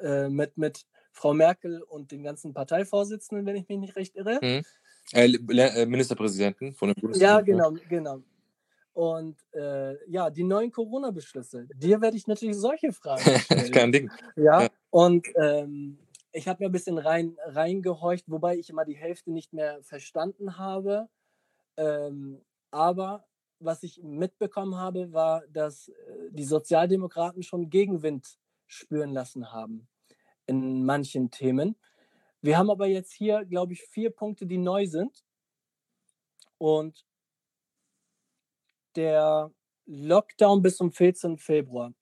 S1: äh, mit, mit Frau Merkel und den ganzen Parteivorsitzenden, wenn ich mich nicht recht irre.
S2: Mhm. Äh, äh, Ministerpräsidenten von dem Bundestag.
S1: Ja, genau, genau. Und äh, ja, die neuen Corona-Beschlüsse. Dir werde ich natürlich solche Fragen *laughs* stellen.
S2: Kein Ding.
S1: Ja,
S2: Ja.
S1: und ähm, ich habe mir ein bisschen rein, reingehorcht, wobei ich immer die Hälfte nicht mehr verstanden habe. Ähm, aber was ich mitbekommen habe, war, dass äh, die Sozialdemokraten schon Gegenwind spüren lassen haben in manchen Themen. Wir haben aber jetzt hier, glaube ich, vier Punkte, die neu sind. Und der Lockdown bis zum 14. Februar.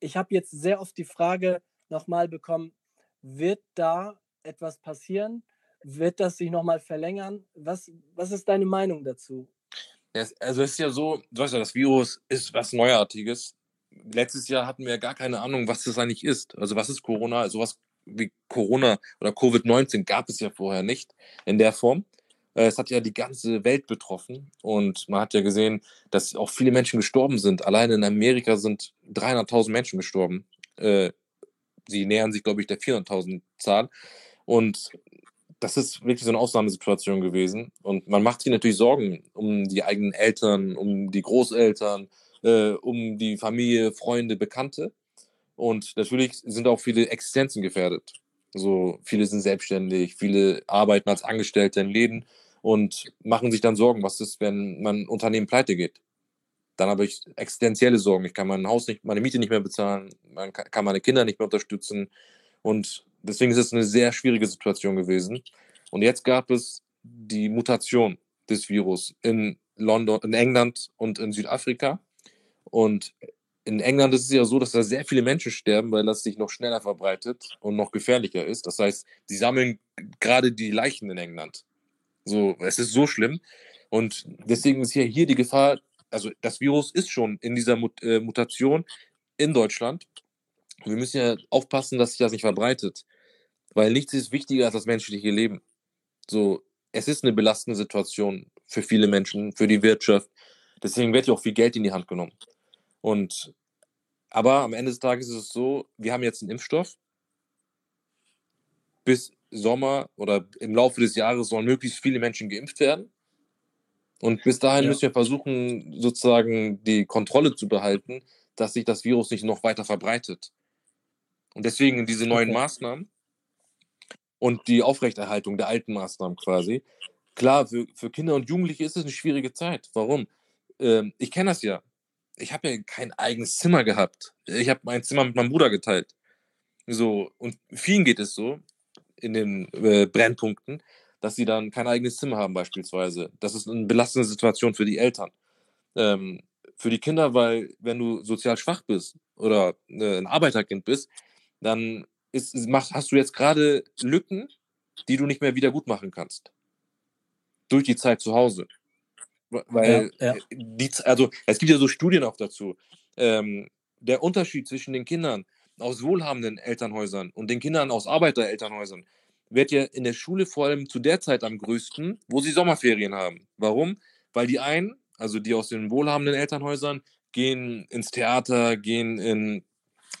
S1: Ich habe jetzt sehr oft die Frage nochmal bekommen, wird da etwas passieren? Wird das sich nochmal verlängern? Was, was ist deine Meinung dazu?
S2: Also es ist ja so, du weißt ja, das Virus ist was Neuartiges. Letztes Jahr hatten wir ja gar keine Ahnung, was das eigentlich ist. Also was ist Corona? Sowas wie Corona oder Covid-19 gab es ja vorher nicht in der Form. Äh, Es hat ja die ganze Welt betroffen und man hat ja gesehen, dass auch viele Menschen gestorben sind. Allein in Amerika sind 300.000 Menschen gestorben. Äh, Sie nähern sich, glaube ich, der 400.000 Zahl. Und das ist wirklich so eine Ausnahmesituation gewesen. Und man macht sich natürlich Sorgen um die eigenen Eltern, um die Großeltern, äh, um die Familie, Freunde, Bekannte. Und natürlich sind auch viele Existenzen gefährdet. So, viele sind selbstständig, viele arbeiten als Angestellte in Läden und machen sich dann Sorgen, was ist, wenn mein Unternehmen pleite geht. Dann habe ich existenzielle Sorgen. Ich kann mein Haus nicht, meine Miete nicht mehr bezahlen, man kann, meine Kinder nicht mehr unterstützen. Und deswegen ist es eine sehr schwierige Situation gewesen. Und jetzt gab es die Mutation des Virus in London, in England und in Südafrika. Und in England ist es ja so, dass da sehr viele Menschen sterben, weil das sich noch schneller verbreitet und noch gefährlicher ist. Das heißt, sie sammeln gerade die Leichen in England. So, es ist so schlimm. Und deswegen ist ja hier die Gefahr, also das Virus ist schon in dieser Mut äh, Mutation in Deutschland. Wir müssen ja aufpassen, dass sich das nicht verbreitet. Weil nichts ist wichtiger als das menschliche Leben. So, es ist eine belastende Situation für viele Menschen, für die Wirtschaft. Deswegen wird ja auch viel Geld in die Hand genommen. Und aber am Ende des Tages ist es so, wir haben jetzt einen Impfstoff. Bis Sommer oder im Laufe des Jahres sollen möglichst viele Menschen geimpft werden. Und bis dahin ja. müssen wir versuchen, sozusagen die Kontrolle zu behalten, dass sich das Virus nicht noch weiter verbreitet. Und deswegen diese neuen okay. Maßnahmen und die Aufrechterhaltung der alten Maßnahmen quasi. Klar, für, für Kinder und Jugendliche ist es eine schwierige Zeit. Warum? Ähm, ich kenne das ja. Ich habe ja kein eigenes Zimmer gehabt. Ich habe mein Zimmer mit meinem Bruder geteilt. So, und vielen geht es so in den äh, Brennpunkten, dass sie dann kein eigenes Zimmer haben, beispielsweise. Das ist eine belastende Situation für die Eltern. Ähm, für die Kinder, weil wenn du sozial schwach bist oder äh, ein Arbeiterkind bist, dann ist, mach, hast du jetzt gerade Lücken, die du nicht mehr wieder gut machen kannst. Durch die Zeit zu Hause. Weil ja, ja. Die, also es gibt ja so Studien auch dazu. Ähm, der Unterschied zwischen den Kindern aus wohlhabenden Elternhäusern und den Kindern aus Arbeiterelternhäusern wird ja in der Schule vor allem zu der Zeit am größten, wo sie Sommerferien haben. Warum? Weil die einen, also die aus den wohlhabenden Elternhäusern, gehen ins Theater, gehen in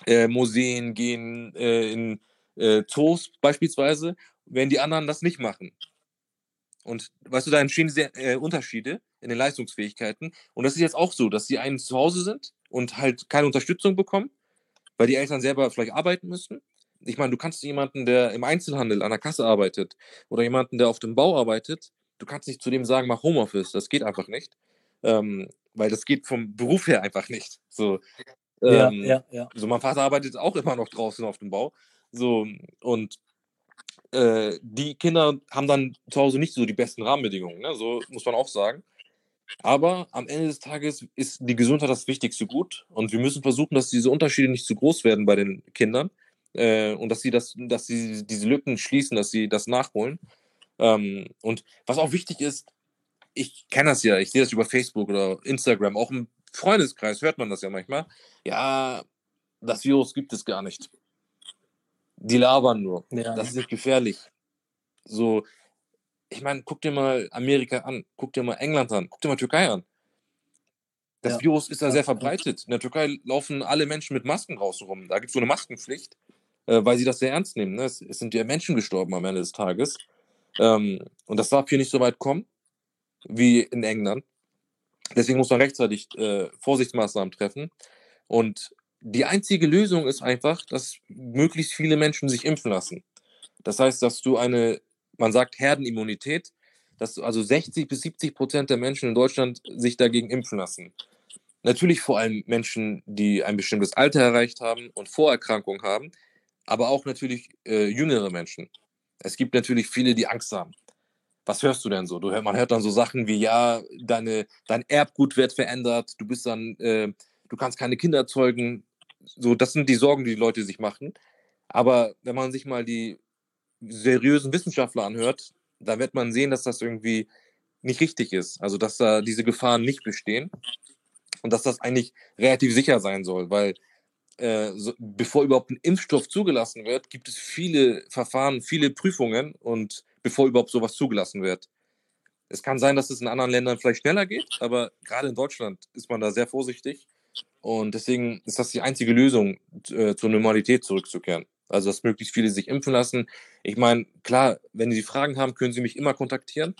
S2: äh, Museen, gehen äh, in äh, Zoos beispielsweise, wenn die anderen das nicht machen. Und weißt du, da entstehen sehr äh, Unterschiede in den Leistungsfähigkeiten. Und das ist jetzt auch so, dass die einen zu Hause sind und halt keine Unterstützung bekommen, weil die Eltern selber vielleicht arbeiten müssen. Ich meine, du kannst jemanden, der im Einzelhandel an der Kasse arbeitet oder jemanden, der auf dem Bau arbeitet, du kannst nicht zu dem sagen, mach Homeoffice. Das geht einfach nicht. Ähm, weil das geht vom Beruf her einfach nicht. So,
S1: ja, ähm, ja, ja.
S2: So, mein Vater arbeitet auch immer noch draußen auf dem Bau. So, und äh, die Kinder haben dann zu Hause nicht so die besten Rahmenbedingungen, ne? so muss man auch sagen. Aber am Ende des Tages ist die Gesundheit das wichtigste Gut und wir müssen versuchen, dass diese Unterschiede nicht zu groß werden bei den Kindern äh, und dass sie das, dass sie diese Lücken schließen, dass sie das nachholen. Ähm, und was auch wichtig ist, ich kenne das ja, ich sehe das über Facebook oder Instagram, auch im Freundeskreis hört man das ja manchmal. Ja, das Virus gibt es gar nicht. Die labern nur. Ja. Das ist nicht gefährlich. So, ich meine, guck dir mal Amerika an, guck dir mal England an, guck dir mal Türkei an. Das ja. Virus ist da sehr verbreitet. In der Türkei laufen alle Menschen mit Masken draußen rum. Da gibt es so eine Maskenpflicht, äh, weil sie das sehr ernst nehmen. Ne? Es, es, sind ja Menschen gestorben am Ende des Tages. Ähm, und das darf hier nicht so weit kommen wie in England. Deswegen muss man rechtzeitig äh, Vorsichtsmaßnahmen treffen. Und die einzige Lösung ist einfach, dass möglichst viele Menschen sich impfen lassen. Das heißt, dass du eine, man sagt Herdenimmunität, dass also 60 bis 70 Prozent der Menschen in Deutschland sich dagegen impfen lassen. Natürlich vor allem Menschen, die ein bestimmtes Alter erreicht haben und Vorerkrankungen haben, aber auch natürlich äh, jüngere Menschen. Es gibt natürlich viele, die Angst haben was hörst du denn so? Du, man hört dann so Sachen wie, ja, deine, dein Erbgut wird verändert, du bist dann, äh, du kannst keine Kinder zeugen. So, das sind die Sorgen, die die Leute sich machen. Aber wenn man sich mal die seriösen Wissenschaftler anhört, da wird man sehen, dass das irgendwie nicht richtig ist. Also, dass da diese Gefahren nicht bestehen und dass das eigentlich relativ sicher sein soll, weil äh, so, bevor überhaupt ein Impfstoff zugelassen wird, gibt es viele Verfahren, viele Prüfungen und bevor überhaupt sowas zugelassen wird. Es kann sein, dass es in anderen Ländern vielleicht schneller geht, aber gerade in Deutschland ist man da sehr vorsichtig. Und deswegen ist das die einzige Lösung, äh, zur Normalität zurückzukehren. Also, dass möglichst viele sich impfen lassen. Ich meine, klar, wenn Sie Fragen haben, können Sie mich immer kontaktieren.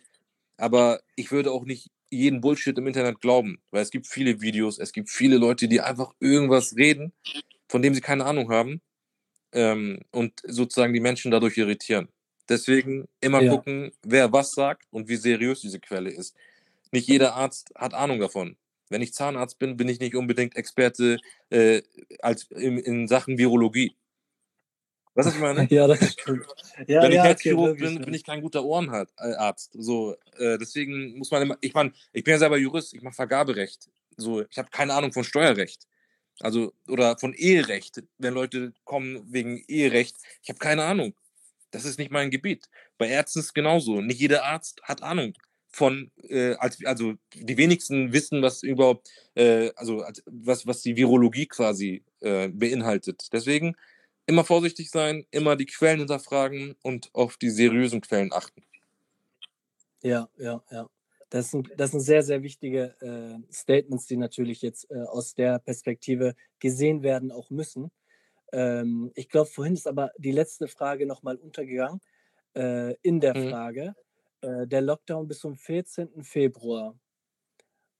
S2: Aber ich würde auch nicht jeden Bullshit im Internet glauben, weil es gibt viele Videos, es gibt viele Leute, die einfach irgendwas reden, von dem sie keine Ahnung haben ähm, und sozusagen die Menschen dadurch irritieren. Deswegen immer ja. gucken, wer was sagt und wie seriös diese Quelle ist. Nicht jeder Arzt hat Ahnung davon. Wenn ich Zahnarzt bin, bin ich nicht unbedingt Experte äh, als in, in, Sachen Virologie. Was ich meine? *laughs*
S1: Ja, das *laughs* ist true. Ja,
S2: Wenn ich ja, Herzchirurg okay, bin, bin ich kein guter Ohrenarzt. So, äh, deswegen muss man immer, ich meine, ich bin ja selber Jurist, ich mache Vergaberecht. So, ich habe keine Ahnung von Steuerrecht. Also, oder von Eherecht, wenn Leute kommen wegen Eherecht. Ich habe keine Ahnung. Das ist nicht mein Gebiet. Bei Ärzten ist es genauso. Nicht jeder Arzt hat Ahnung von, äh, als, also die wenigsten wissen, was überhaupt, äh, also als, was, was die Virologie quasi äh, beinhaltet. Deswegen immer vorsichtig sein, immer die Quellen hinterfragen und auf die seriösen Quellen achten.
S1: Ja, ja, ja. Das sind, das sind sehr, sehr wichtige äh, Statements, die natürlich jetzt äh, aus der Perspektive gesehen werden auch müssen. Ähm, ich glaube, vorhin ist aber die letzte Frage nochmal untergegangen äh, in der
S2: Mhm.
S1: Frage. Äh, der Lockdown bis zum 14. Februar.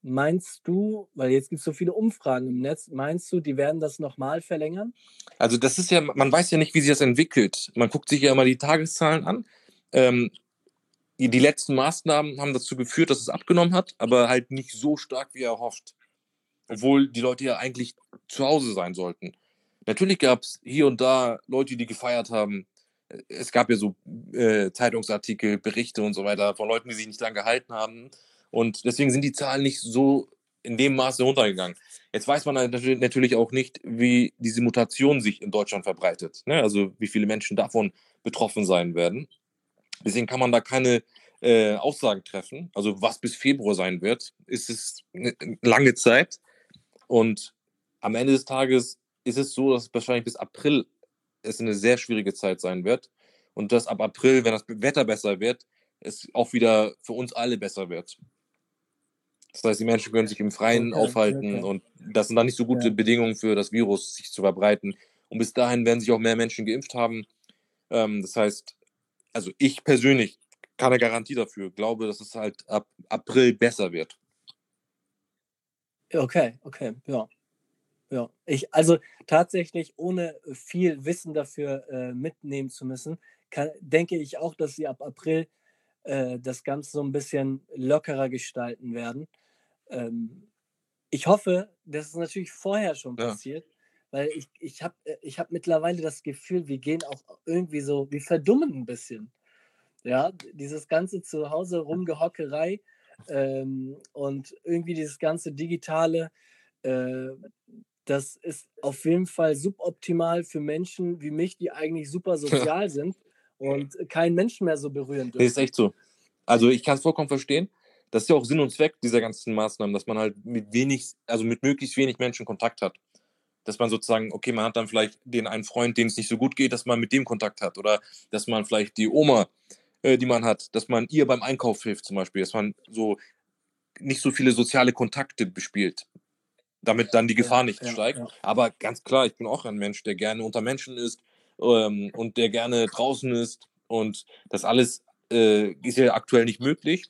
S1: Meinst du, weil jetzt gibt es so viele Umfragen im Netz, meinst du, die werden das nochmal verlängern?
S2: Also das ist ja, man weiß ja nicht, wie sich das entwickelt. Man guckt sich ja immer die Tageszahlen an. Ähm, die, die letzten Maßnahmen haben dazu geführt, dass es abgenommen hat, aber halt nicht so stark, wie erhofft. Obwohl die Leute ja eigentlich zu Hause sein sollten. Natürlich gab es hier und da Leute, die gefeiert haben. Es gab ja so äh, Zeitungsartikel, Berichte und so weiter von Leuten, die sich nicht dran gehalten haben. Und deswegen sind die Zahlen nicht so in dem Maße runtergegangen. Jetzt weiß man natürlich auch nicht, wie diese Mutation sich in Deutschland verbreitet. Ne? Also wie viele Menschen davon betroffen sein werden. Deswegen kann man da keine äh, Aussagen treffen. Also was bis Februar sein wird, ist es eine lange Zeit. Und am Ende des Tages ist es so, dass wahrscheinlich bis April es eine sehr schwierige Zeit sein wird. Und dass ab April, wenn das Wetter besser wird, es auch wieder für uns alle besser wird. Das heißt, die Menschen können sich im Freien okay, aufhalten okay. und das sind dann nicht so gute ja. Bedingungen für das Virus, sich zu verbreiten. Und bis dahin werden sich auch mehr Menschen geimpft haben. Ähm, das heißt, also ich persönlich keine Garantie dafür, glaube, dass es halt ab April besser wird.
S1: Okay, okay, ja. Ja, ich, also tatsächlich, ohne viel Wissen dafür äh, mitnehmen zu müssen, kann, denke ich auch, dass sie ab April äh, das Ganze so ein bisschen lockerer gestalten werden. Ähm, ich hoffe, das ist natürlich vorher schon ja. passiert, weil ich, ich habe äh, ich hab mittlerweile das Gefühl, wir gehen auch irgendwie so, wir verdummen ein bisschen. Ja, dieses ganze Zuhause rumgehockerei ähm, und irgendwie dieses ganze digitale, äh, das ist auf jeden Fall suboptimal für Menschen wie mich, die eigentlich super *laughs* sozial sind und keinen Menschen mehr so berühren dürfen.
S2: Das ist echt so. Also ich kann es vollkommen verstehen. Das ist ja auch Sinn und Zweck dieser ganzen Maßnahmen, dass man halt mit wenig, also mit möglichst wenig Menschen Kontakt hat. Dass man sozusagen, okay, man hat dann vielleicht den einen Freund, dem es nicht so gut geht, dass man mit dem Kontakt hat. Oder dass man vielleicht die Oma, äh, die man hat, dass man ihr beim Einkauf hilft zum Beispiel. Dass man so nicht so viele soziale Kontakte bespielt damit dann die Gefahr nicht ja, steigt. Ja. Aber ganz klar, ich bin auch ein Mensch, der gerne unter Menschen ist ähm, und der gerne draußen ist. Und das alles äh, ist ja aktuell nicht möglich.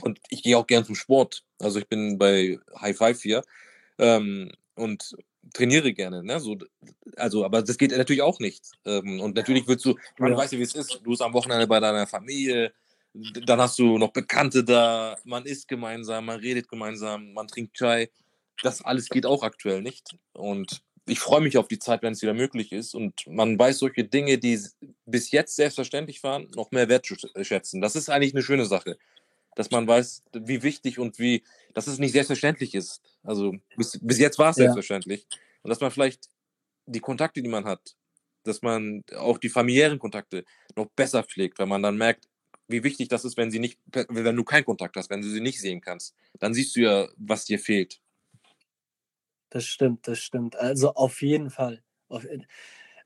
S2: Und ich gehe auch gern zum Sport. Also ich bin bei High Five hier ähm, und trainiere gerne. Ne? So, also, aber das geht natürlich auch nicht. Ähm, und natürlich willst du, man ja. weiß ja, wie es ist. Du bist am Wochenende bei deiner Familie, dann hast du noch Bekannte da, man isst gemeinsam, man redet gemeinsam, man trinkt Chai. Das alles geht auch aktuell nicht. Und ich freue mich auf die Zeit, wenn es wieder möglich ist und man weiß solche Dinge, die bis jetzt selbstverständlich waren, noch mehr wertschätzen. Das ist eigentlich eine schöne Sache, dass man weiß, wie wichtig und wie, dass es nicht selbstverständlich ist. Also bis, bis jetzt war es ja. selbstverständlich. Und dass man vielleicht die Kontakte, die man hat, dass man auch die familiären Kontakte noch besser pflegt, weil man dann merkt, wie wichtig das ist, wenn sie nicht, wenn du keinen Kontakt hast, wenn du sie nicht sehen kannst, dann siehst du ja, was dir fehlt.
S1: Das stimmt, das stimmt. Also auf jeden Fall.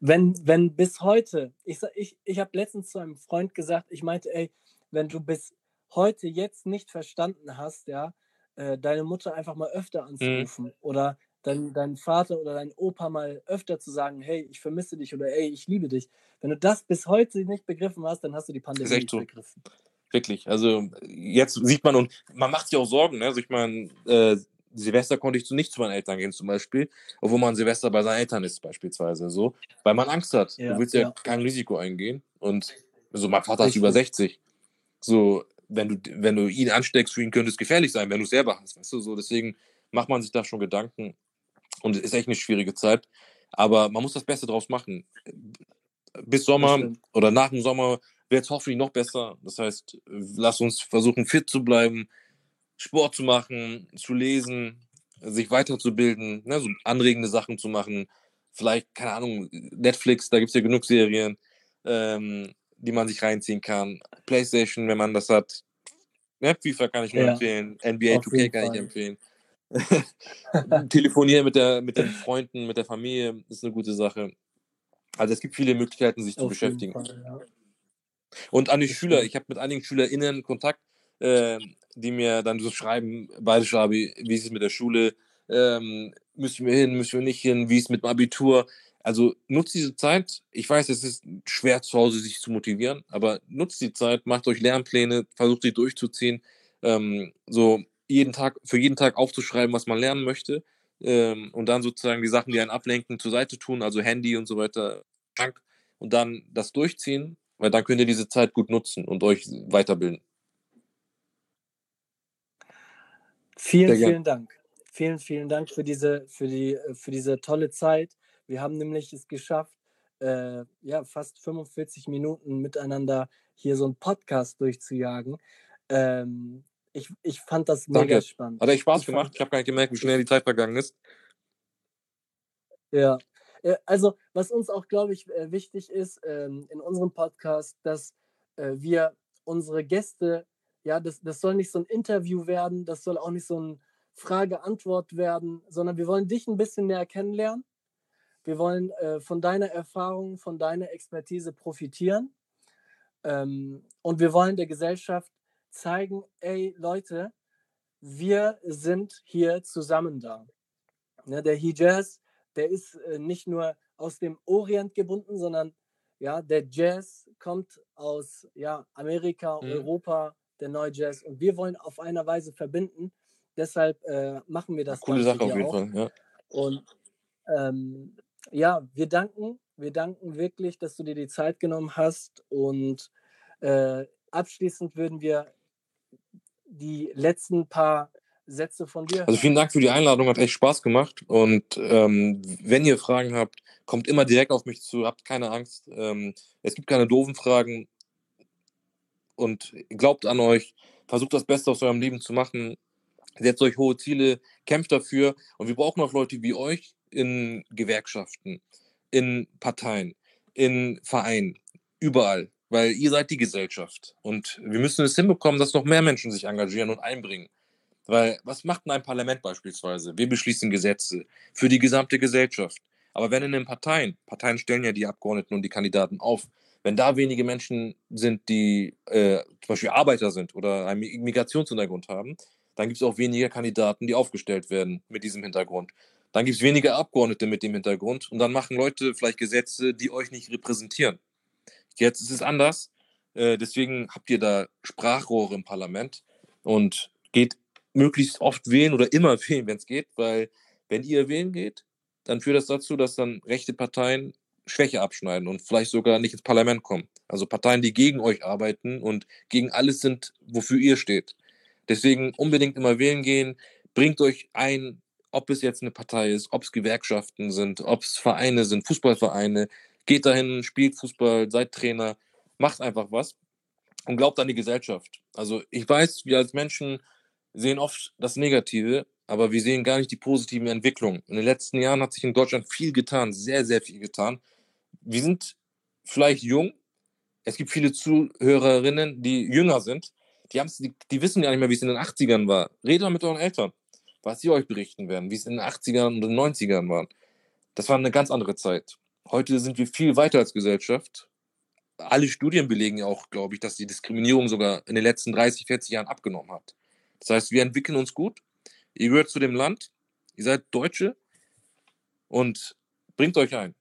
S1: wenn, wenn bis heute, ich, ich, ich habe letztens zu einem Freund gesagt, ich meinte, ey, wenn du bis heute jetzt nicht verstanden hast, ja, äh, deine Mutter einfach mal öfter mhm. anzurufen mhm. oder dein, dein Vater oder dein Opa mal öfter zu sagen, hey, ich vermisse dich oder ey, ich liebe dich. Wenn du das bis heute nicht begriffen hast, dann hast du die Pandemie nicht so. begriffen.
S2: Wirklich. Also jetzt sieht man und man macht sich auch Sorgen. Ne? Also ich meine, äh, Silvester konnte ich zu nicht zu meinen Eltern gehen, zum Beispiel, obwohl man Silvester bei seinen Eltern ist, beispielsweise so, weil man Angst hat. Ja, du willst ja, ja, kein Risiko eingehen. Und so, mein Vater ist über 60. So, wenn du, wenn du ihn ansteckst, für ihn könnte es gefährlich sein, wenn du es selber hast. Weißt du? so, deswegen macht man sich da schon Gedanken. Und es ist echt eine schwierige Zeit. Aber man muss das Beste draus machen. Bis Sommer oder nach dem Sommer wird es hoffentlich noch besser. Das heißt, lass uns versuchen, fit zu bleiben, Sport zu machen, zu lesen, sich weiterzubilden, ne, so anregende Sachen zu machen. Vielleicht, keine Ahnung, Netflix, da gibt es ja genug Serien, ähm, die man sich reinziehen kann. Playstation, wenn man das hat. Ne, FIFA kann ich nur ja. empfehlen. NBA 2K kann Fall. ich empfehlen. *laughs* Telefonieren mit, der, mit den Freunden, mit der Familie ist eine gute Sache. Also es gibt viele Möglichkeiten, sich Auf zu beschäftigen. Fall, ja. Und an die Schüler, ich habe mit einigen SchülerInnen Kontakt, äh, die mir dann so schreiben, beide Schabi, wie ist es mit der Schule, ähm, müssen wir hin, müssen wir nicht hin, wie ist es mit dem Abitur. Also nutzt diese Zeit. Ich weiß, es ist schwer zu Hause sich zu motivieren, aber nutzt die Zeit, macht euch Lernpläne, versucht sie durchzuziehen, ähm, so jeden Tag, für jeden Tag aufzuschreiben, was man lernen möchte ähm, und dann sozusagen die Sachen, die einen ablenken, zur Seite tun, also Handy und so weiter, und dann das durchziehen, weil dann könnt ihr diese Zeit gut nutzen und euch weiterbilden.
S1: Vielen, vielen Dank. Vielen, vielen Dank für diese, für die, für diese tolle Zeit. Wir haben nämlich es geschafft, äh, ja, fast 45 Minuten miteinander hier so einen Podcast durchzujagen. Ähm, ich, ich fand das mega Danke. spannend.
S2: Hat echt Spaß ich gemacht. Fand, ich habe gar nicht gemerkt, wie schnell die Zeit vergangen ist.
S1: Ja, also was uns auch, glaube ich, äh, wichtig ist ähm, in unserem Podcast, dass äh, wir unsere Gäste, ja, das, das soll nicht so ein Interview werden, das soll auch nicht so ein Frage-Antwort werden, sondern wir wollen dich ein bisschen näher kennenlernen. Wir wollen äh, von deiner Erfahrung, von deiner Expertise profitieren. Ähm, und wir wollen der Gesellschaft zeigen, ey Leute, wir sind hier zusammen da. Ja, der Hijaz, der ist äh, nicht nur aus dem Orient gebunden, sondern ja, der Jazz kommt aus ja, Amerika, mhm. Europa, der neue Jazz. Und wir wollen auf einer Weise verbinden. Deshalb äh, machen wir das.
S2: Coole Sache auf jeden auch. Fall, ja.
S1: Und ähm, ja, wir danken, wir danken wirklich, dass du dir die Zeit genommen hast. Und äh, abschließend würden wir die letzten paar Sätze von dir.
S2: Also vielen Dank für die Einladung, hat echt Spaß gemacht. Und ähm, wenn ihr Fragen habt, kommt immer direkt auf mich zu, habt keine Angst. Ähm, es gibt keine doofen Fragen. Und glaubt an euch, versucht das Beste aus eurem Leben zu machen, setzt euch hohe Ziele, kämpft dafür. Und wir brauchen auch Leute wie euch in Gewerkschaften, in Parteien, in Vereinen, überall weil ihr seid die Gesellschaft. Und wir müssen es hinbekommen, dass noch mehr Menschen sich engagieren und einbringen. Weil was macht denn ein Parlament beispielsweise? Wir beschließen Gesetze für die gesamte Gesellschaft. Aber wenn in den Parteien, Parteien stellen ja die Abgeordneten und die Kandidaten auf, wenn da wenige Menschen sind, die äh, zum Beispiel Arbeiter sind oder einen Migrationshintergrund haben, dann gibt es auch weniger Kandidaten, die aufgestellt werden mit diesem Hintergrund. Dann gibt es weniger Abgeordnete mit dem Hintergrund und dann machen Leute vielleicht Gesetze, die euch nicht repräsentieren. Jetzt ist es anders. Äh, deswegen habt ihr da Sprachrohre im Parlament und geht möglichst oft wählen oder immer *laughs* wählen, wenn es geht, weil wenn ihr wählen geht, dann führt das dazu, dass dann rechte Parteien Schwäche abschneiden und vielleicht sogar nicht ins Parlament kommen. Also Parteien, die gegen euch arbeiten und gegen alles sind, wofür ihr steht. Deswegen unbedingt immer wählen gehen, bringt euch ein, ob es jetzt eine Partei ist, ob es Gewerkschaften sind, ob es Vereine sind, Fußballvereine, Geht dahin, spielt Fußball, seid Trainer, macht einfach was und glaubt an die Gesellschaft. Also ich weiß, wir als Menschen sehen oft das Negative, aber wir sehen gar nicht die positiven Entwicklungen. In den letzten Jahren hat sich in Deutschland viel getan, sehr, sehr viel getan. Wir sind vielleicht jung. Es gibt viele Zuhörerinnen, die jünger sind. Die, die, die wissen ja nicht mehr, wie es in den 80ern war. Redet mal mit euren Eltern, was sie euch berichten werden, wie es in den 80ern und den 90ern war. Das war eine ganz andere Zeit. Heute sind wir viel weiter als Gesellschaft. Alle Studien belegen ja auch, glaube ich, dass die Diskriminierung sogar in den letzten 30, 40 Jahren abgenommen hat. Das heißt, wir entwickeln uns gut. Ihr gehört zu dem Land. Ihr seid Deutsche und bringt euch ein.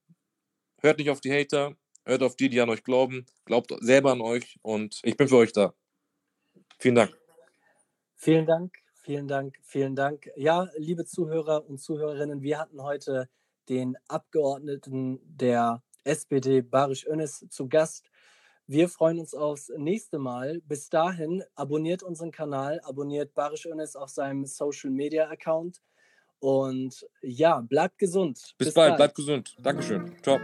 S2: Hört nicht auf die Hater, hört auf die, die an euch glauben, glaubt selber an euch und ich bin für euch da. Vielen Dank.
S1: Vielen Dank, vielen Dank, vielen Dank. Ja, liebe Zuhörer und Zuhörerinnen, wir hatten heute den Abgeordneten der SPD Barisch Önnes zu Gast. Wir freuen uns aufs nächste Mal. Bis dahin abonniert unseren Kanal, abonniert Barisch Önnes auf seinem Social Media Account und ja, bleibt gesund.
S2: Bis, Bis bald, bald, bleibt gesund. Dankeschön. Ciao.